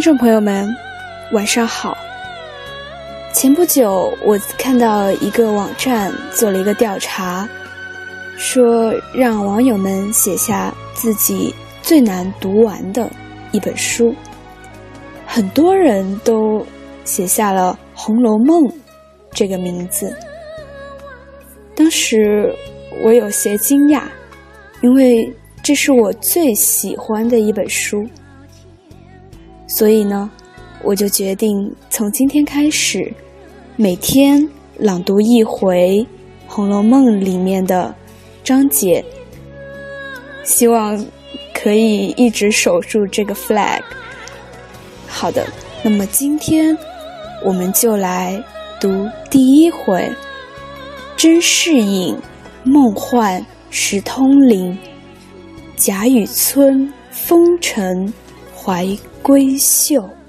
观众朋友们，晚上好。前不久，我看到一个网站做了一个调查，说让网友们写下自己最难读完的一本书。很多人都写下了《红楼梦》这个名字。当时我有些惊讶，因为这是我最喜欢的一本书。所以呢，我就决定从今天开始，每天朗读一回《红楼梦》里面的章节，希望可以一直守住这个 flag。好的，那么今天我们就来读第一回：甄士隐梦幻石通灵，贾雨村风尘怀。闺秀。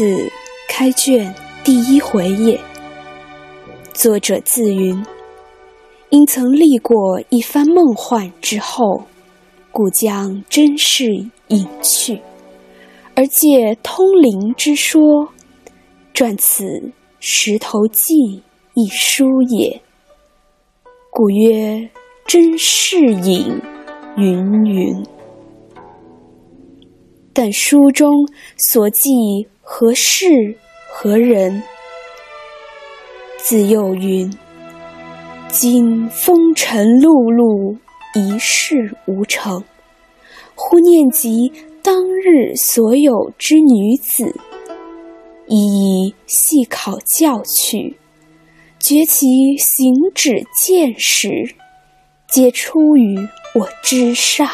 此开卷第一回也。作者自云：因曾历过一番梦幻之后，故将真事隐去，而借通灵之说，撰此《石头记》一书也。故曰真事隐云云。但书中所记。何事何人？自幼云：“今风尘碌碌，一事无成。忽念及当日所有之女子，一一细考教去，觉其行止见识，皆出于我之上。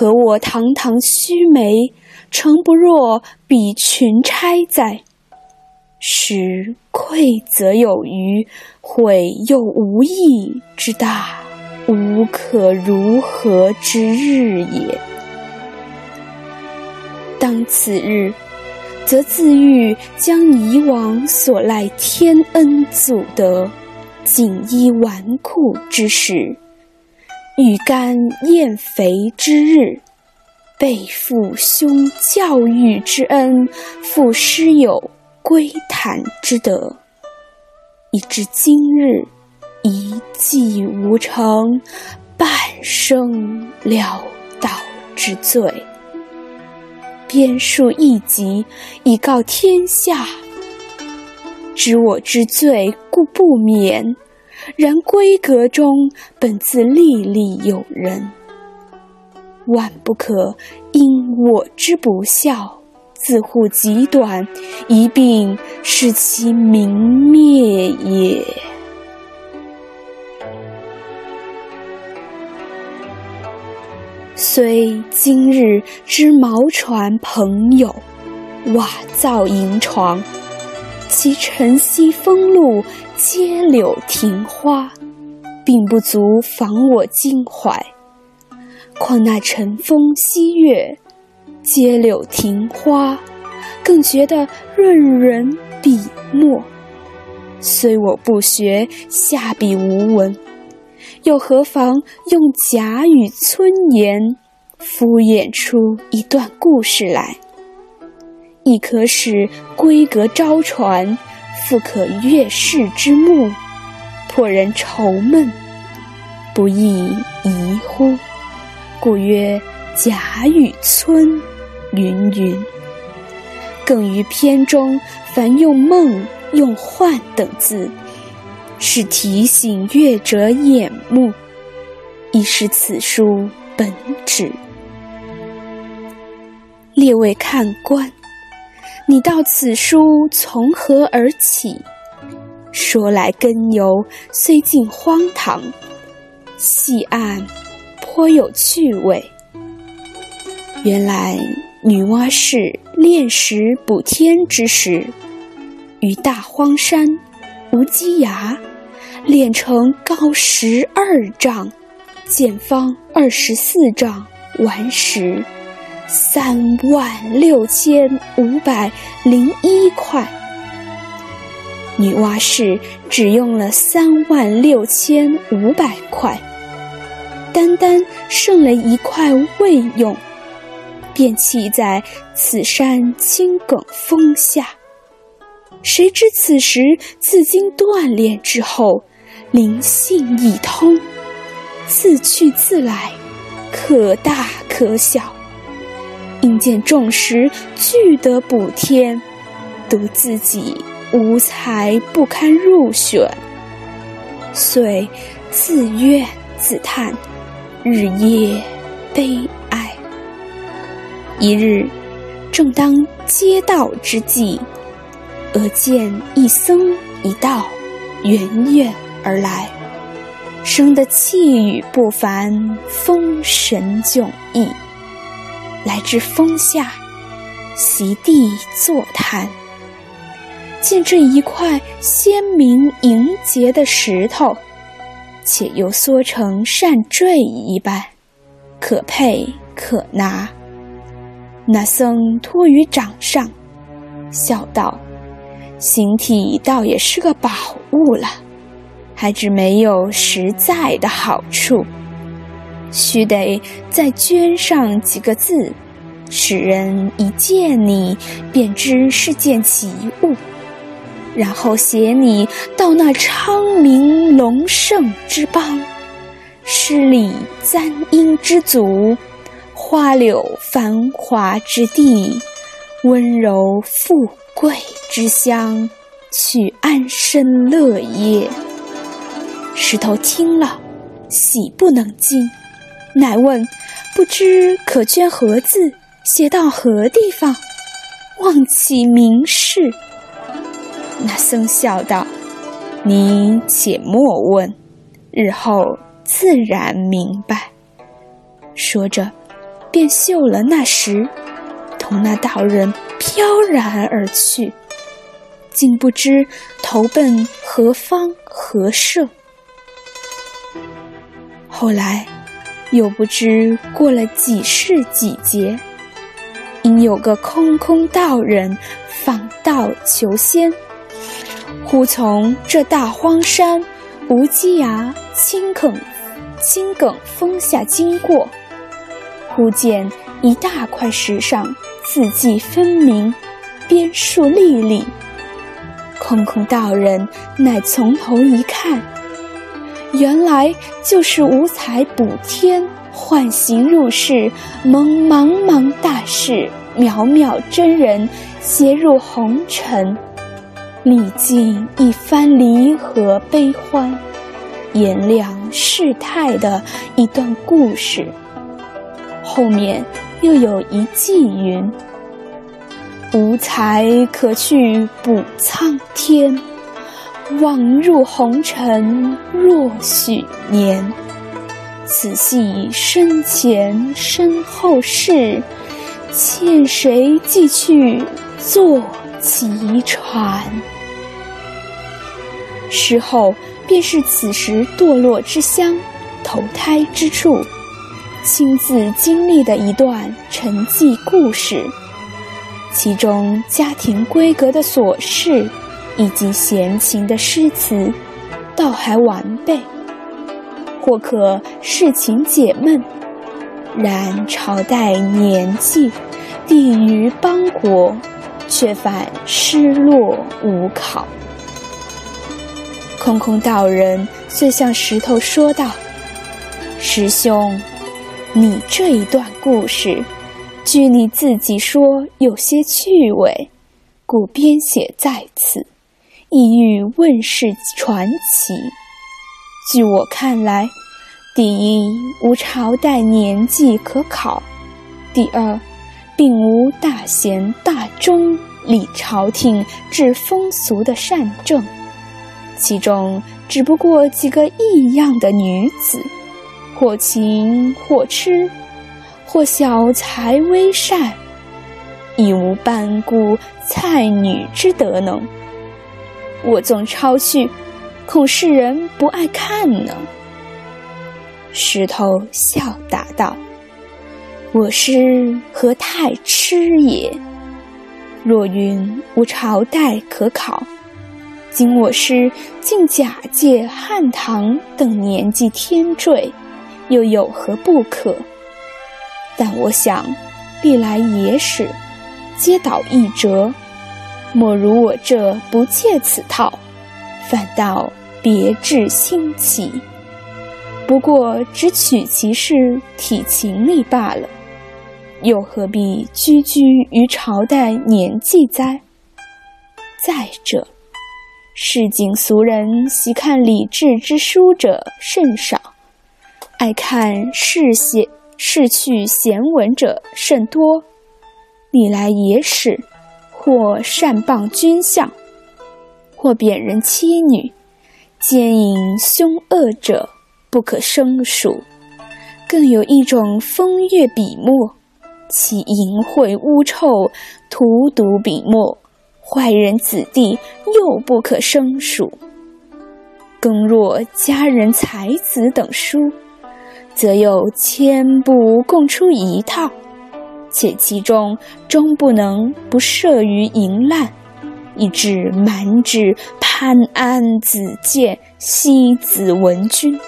可我堂堂须眉？”诚不若比群钗哉？实愧则有余，悔又无益之大，无可如何之日也。当此日，则自欲将以往所赖天恩祖德，锦衣纨绔之时，欲甘燕肥之日。背负兄教育之恩，负师友归谈之德，以至今日一计无成，半生潦倒之罪。编述一集以告天下，知我之罪故不免，然闺阁中本自历历有人。万不可因我之不孝，自护极短，一并使其明灭也。虽今日之茅船朋友，瓦造营床，其晨曦风露，阶柳庭花，并不足妨我襟怀。况那晨风夕月，阶柳庭花，更觉得润人笔墨。虽我不学，下笔无文，又何妨用假语村言敷衍出一段故事来？亦可使闺阁招传，复可悦世之目，破人愁闷，不亦宜乎？故曰贾雨村云云。更于篇中凡用梦、用幻等字，是提醒阅者眼目，亦是此书本旨。列位看官，你道此书从何而起？说来根由虽近荒唐，细按颇有趣味。原来女娲氏炼石补天之时，于大荒山无稽崖炼成高十二丈、见方二十四丈顽石三万六千五百零一块。女娲氏只用了三万六千五百块，单单剩了一块未用，便弃在此山青埂峰下。谁知此时自经锻炼之后，灵性已通，自去自来，可大可小。因见众石俱得补天，独自己。无才不堪入选，遂自怨自叹，日夜悲哀。一日，正当接道之际，俄见一僧一道远远而来，生得气宇不凡，风神迥异。来至峰下，席地坐谈。见这一块鲜明莹洁的石头，且又缩成扇坠一般，可佩可拿。那僧托于掌上，笑道：“形体倒也是个宝物了，还只没有实在的好处，须得再镌上几个字，使人一见你便知是件奇物。”然后携你到那昌明隆盛之邦，诗礼簪缨之族，花柳繁华之地，温柔富贵之乡，去安身乐业。石头听了，喜不能禁，乃问：“不知可捐何字，写到何地方？望其明示。”那僧笑道：“你且莫问，日后自然明白。”说着，便绣了那石，同那道人飘然而去，竟不知投奔何方何社。后来，又不知过了几世几劫，因有个空空道人访道求仙。忽从这大荒山无稽崖青埂青埂峰下经过，忽见一大块石上字迹分明，边数历历。空空道人乃从头一看，原来就是五彩补天幻形入世蒙茫茫大事渺渺真人携入红尘。历尽一番离合悲欢，炎凉世态的一段故事。后面又有一寄云：“无才可去补苍天，枉入红尘若许年。此系身前身后事，欠谁寄去坐？”其船。事后便是此时堕落之乡、投胎之处，亲自经历的一段沉寂故事。其中家庭规格的琐事，以及闲情的诗词，倒还完备，或可释情解闷。然朝代年纪、地于邦国。却反失落无考。空空道人遂向石头说道：“师兄，你这一段故事，据你自己说有些趣味，故编写在此，意欲问世传奇。据我看来，第一无朝代年纪可考，第二并无大贤大忠理朝廷治风俗的善政，其中只不过几个异样的女子，或情或痴，或小才微善。亦无半顾才女之德能。我纵抄去，恐世人不爱看呢。石头笑答道：“我师何太痴也？若云无朝代可考，今我师竟假借汉唐等年纪天坠，又有何不可？但我想，历来野史。”皆倒一折，莫如我这不借此套，反倒别致新奇。不过只取其是体情力罢了，又何必拘拘于朝代年纪哉？再者，市井俗人喜看礼制之书者甚少，爱看世写世趣闲文者甚多。历来野史，或善谤君相，或贬人妻女，奸淫凶恶者不可胜数。更有一种风月笔墨，其淫秽污臭，荼毒笔墨，坏人子弟又不可胜数。更若佳人才子等书，则有千部共出一套。且其中终不能不涉于淫滥，以致满纸潘安子建、西子文君。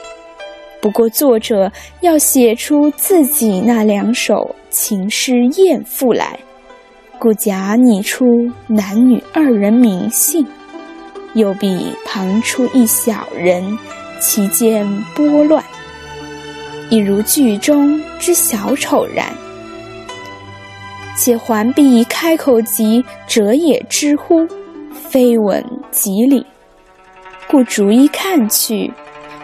不过作者要写出自己那两首情诗艳赋来，故假拟出男女二人名姓，又比旁出一小人，其间拨乱，一如剧中之小丑然。且环璧开口即者也知乎，非闻即理，故逐一看去，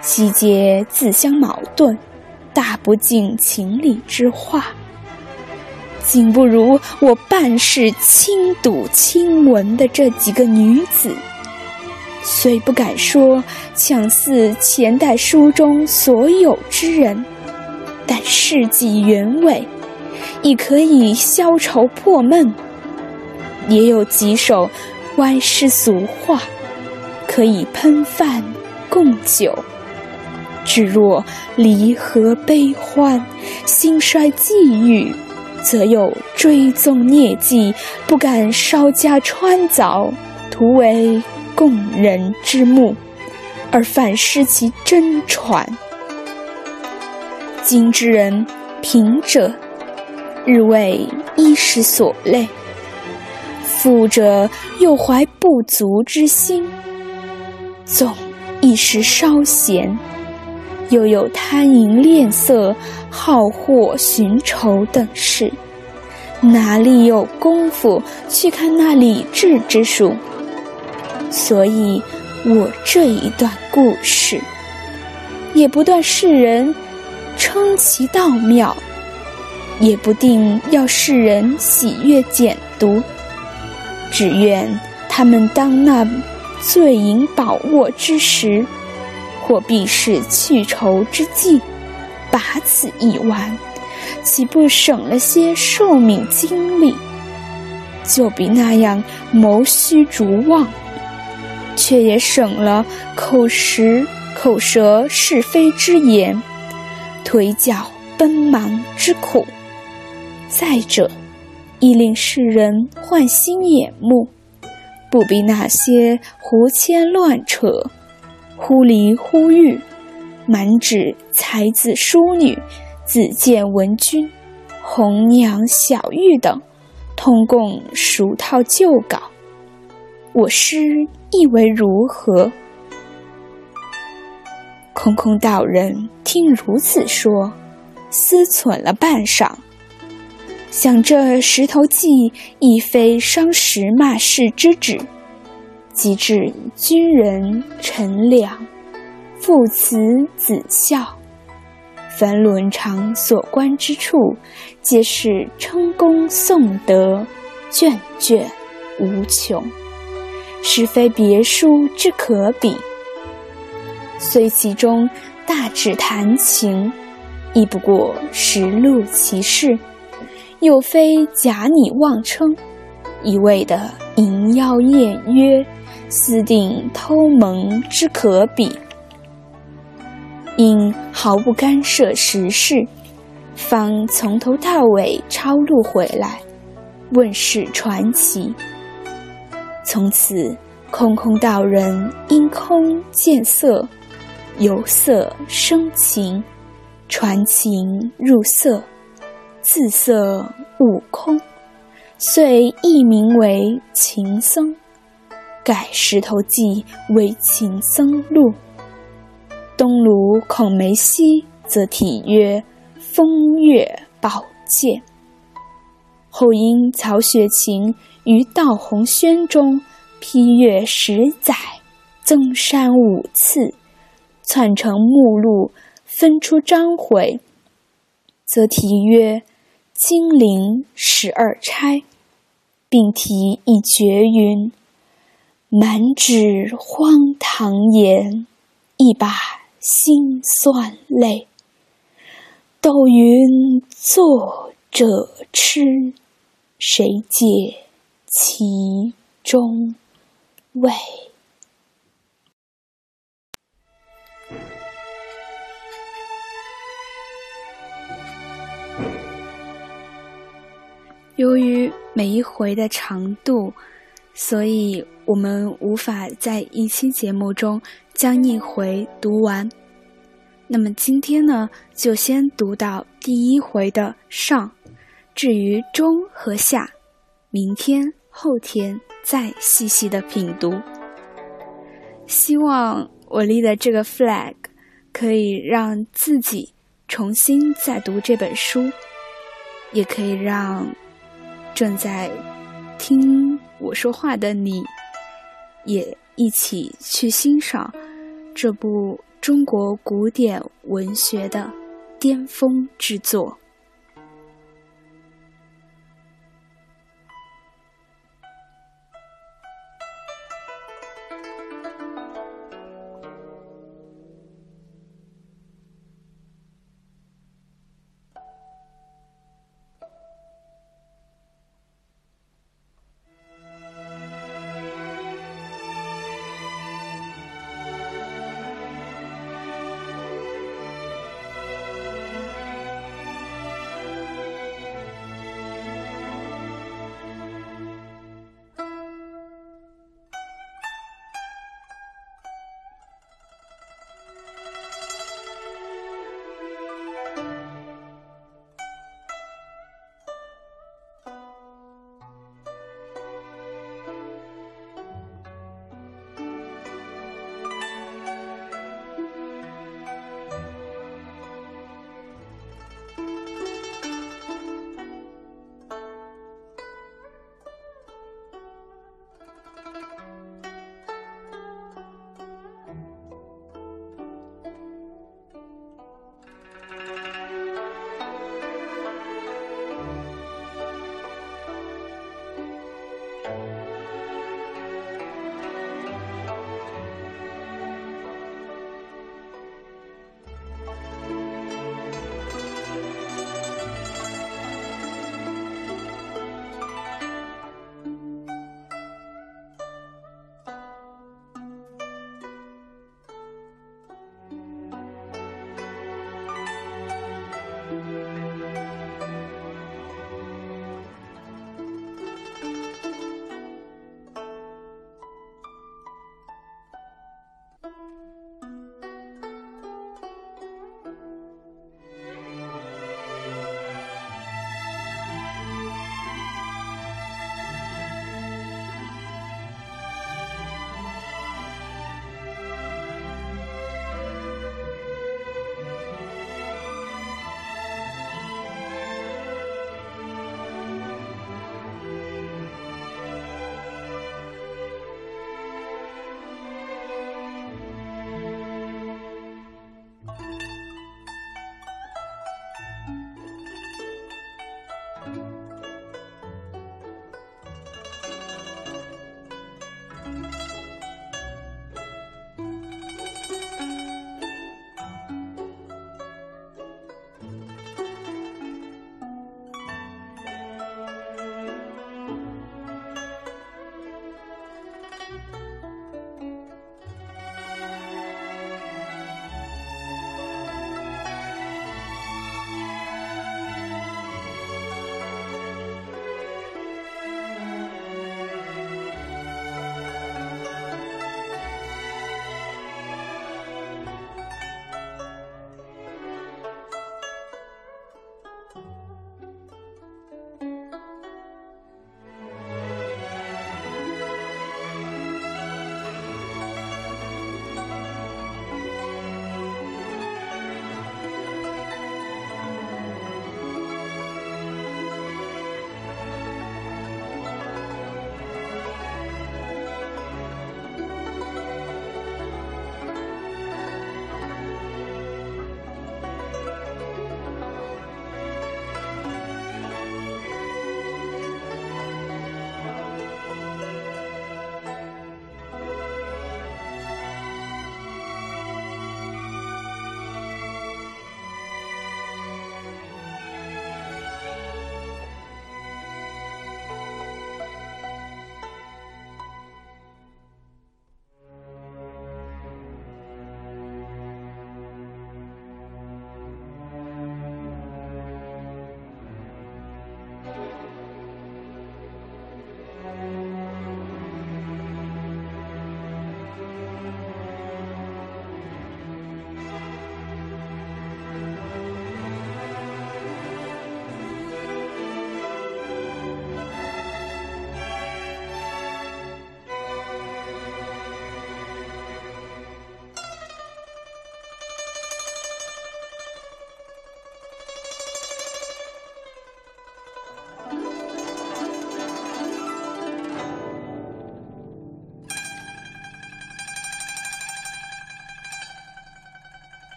悉皆自相矛盾，大不尽情理之话。竟不如我半世亲睹亲闻的这几个女子，虽不敢说强似前代书中所有之人，但事迹原委。亦可以消愁破闷，也有几首歪诗俗话，可以喷饭供酒。只若离合悲欢、兴衰际遇，则有追踪孽迹，不敢稍加穿凿，徒为供人之目，而反失其真传。今之人贫者。日为衣食所累，富者又怀不足之心，纵一时稍闲，又有贪淫恋色、好货寻仇等事，哪里有功夫去看那理智之术？所以，我这一段故事，也不断世人称其道妙。也不定要世人喜悦简读，只愿他们当那醉饮饱卧之时，或必是去愁之际，把此一玩，岂不省了些寿命精力？就比那样谋虚逐妄，却也省了口实口舌是非之言，腿脚奔忙之苦。再者，亦令世人换心眼目，不比那些胡牵乱扯、忽离忽遇、满纸才子淑女、子建文君、红娘小玉等，通共熟套旧稿。我师意为如何？空空道人听如此说，思忖了半晌。想这石头记亦非伤时骂世之旨，及至军人陈良，父慈子孝。凡伦常所观之处，皆是称功颂德，卷卷无穷，实非别书之可比。虽其中大致谈情，亦不过实录其事，又非假拟妄称，一味的淫妖艳约、私定偷蒙之可比。因毫不干涉时事，方从头到尾抄录回来，问世传奇。从此空空道人因空见色，由色生情，传情入色，自色悟空，遂易名为情僧，改《石头记》为《情僧录》。东鲁孔梅溪则题曰《风月宝鉴》，后因曹雪芹于《道红轩》中批阅十载，增删五次，篡成目录，分出章回，则题曰《金陵十二钗》，并题一绝云：“满纸荒唐言，一把。”辛酸泪，斗云作者痴，谁解其中味？由于每一回的长度，所以我们无法在一期节目中。将一回读完，那么今天呢，就先读到第一回的上，至于中和下，明天、后天再细细的品读。希望我立的这个 flag 可以让自己重新再读这本书，也可以让正在听我说话的你，也一起去欣赏。这部中国古典文学的巅峰之作。